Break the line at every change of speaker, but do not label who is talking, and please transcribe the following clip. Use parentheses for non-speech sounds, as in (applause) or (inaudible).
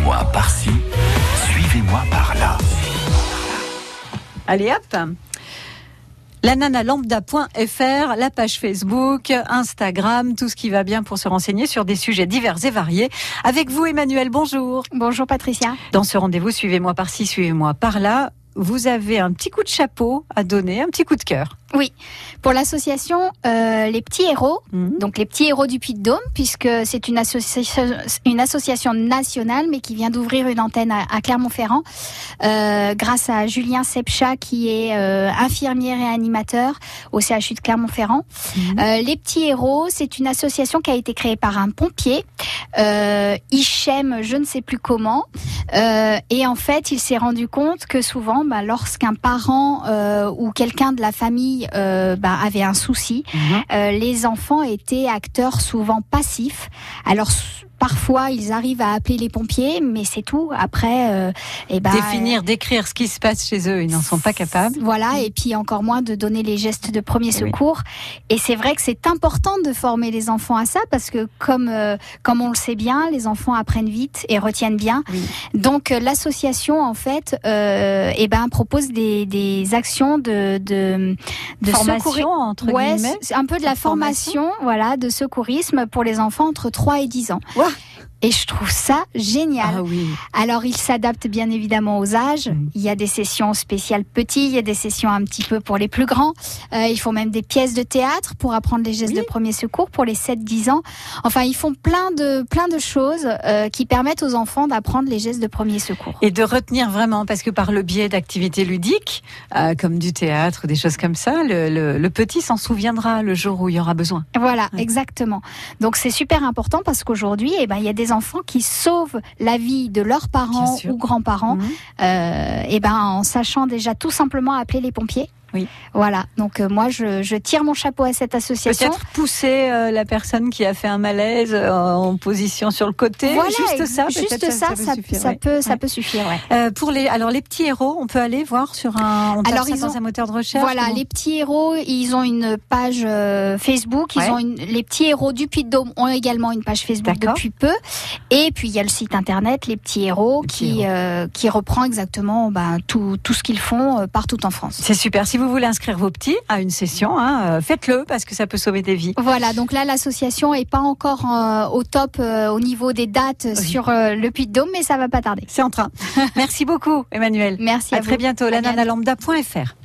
Suivez-moi par-ci, suivez-moi par-là.
Allez hop lananalambda.fr, la page Facebook, Instagram, tout ce qui va bien pour se renseigner sur des sujets divers et variés. Avec vous, Emmanuel, bonjour.
Bonjour Patricia.
Dans ce rendez-vous, suivez-moi par-ci, suivez-moi par-là. Vous avez un petit coup de chapeau à donner, un petit coup de cœur.
Oui, pour l'association euh, Les Petits Héros,
Mhm.
donc les Petits Héros du Puy-de-Dôme, puisque c'est une, association, une association nationale, mais qui vient d'ouvrir une antenne à, à Clermont-Ferrand, euh, grâce à Julien Sepcha, qui est euh, infirmier et animateur au CHU de Clermont-Ferrand.
Mhm.
Euh, les Petits Héros, c'est une association qui a été créée par un pompier, euh, Hichem, je ne sais plus comment, euh, et en fait, il s'est rendu compte que souvent, bah, lorsqu'un parent euh, ou quelqu'un de la famille euh, bah, avait un souci, euh, les enfants étaient acteurs souvent passifs. Alors parfois ils arrivent à appeler les pompiers, mais c'est tout. Après, euh, eh ben,
Définir, décrire ce qui se passe chez eux, ils n'en sont pas capables.
voilà, et puis encore moins de donner les gestes de premier
Eh oui.
secours. Et c'est vrai que c'est important de former les enfants à ça parce que comme euh, comme on le sait bien, les enfants apprennent vite et retiennent bien.
Oui.
Donc euh, l'association en fait, euh, eh ben propose des, des actions de de, de
Formation,
secourir-
entre
Ouais,
guillemets.
un peu de la formation, voilà, de secourisme pour les enfants entre 3 et 10 ans. Et je trouve ça génial.
Ah oui.
Alors, il s'adapte bien évidemment aux âges.
Mm.
Il y a des sessions spéciales petits, il y a des sessions un petit peu pour les plus grands. Euh, ils font même des pièces de théâtre pour apprendre les gestes
Oui.
de premier secours pour les 7-10 ans. Enfin, ils font plein de, plein de choses euh, qui permettent aux enfants d'apprendre les gestes de premier secours.
Et de retenir vraiment, parce que par le biais d'activités ludiques, euh, comme du théâtre, des choses comme ça, le, le- le petit s'en souviendra le jour où il y aura besoin.
Voilà,
Ouais.
exactement. Donc c'est super important parce qu'aujourd'hui, eh ben, il y a des enfants qui sauvent la vie de leurs parents ou grands-parents,
Mhm.
euh, eh ben, en sachant déjà tout simplement appeler les pompiers.
Oui.
Voilà. Donc euh, moi, je, je tire mon chapeau à cette association.
Peut-être pousser euh, la personne qui a fait un malaise euh, en position sur le côté.
Voilà,
juste ça.
juste ça, ça,
suffire,
ça
ouais.
peut, ça peut suffire. Ouais.
Pour les, alors les petits héros, on peut aller voir sur un, on
Alors, ils
dans un moteur de recherche.
Voilà, les petits héros, ils ont une page Facebook. Ils
Ouais.
ont une, les petits héros du Puy-de-Dôme ont également une page Facebook depuis peu. Et puis il y a le site internet Les Petits Héros
Les Petits
qui
Héros.
qui reprend exactement ben, tout tout ce qu'ils font partout en France.
C'est super. Si vous voulez inscrire vos petits à une session, hein, euh, faites-le parce que ça peut sauver des vies.
Voilà, donc là l'association est pas encore euh, au top euh, au niveau des dates sur euh, le Puy-de-Dôme, mais ça va pas tarder.
C'est en train. (laughs) Merci beaucoup, Emmanuel.
Merci à,
À très
vous. bientôt.
Lananalambda.fr.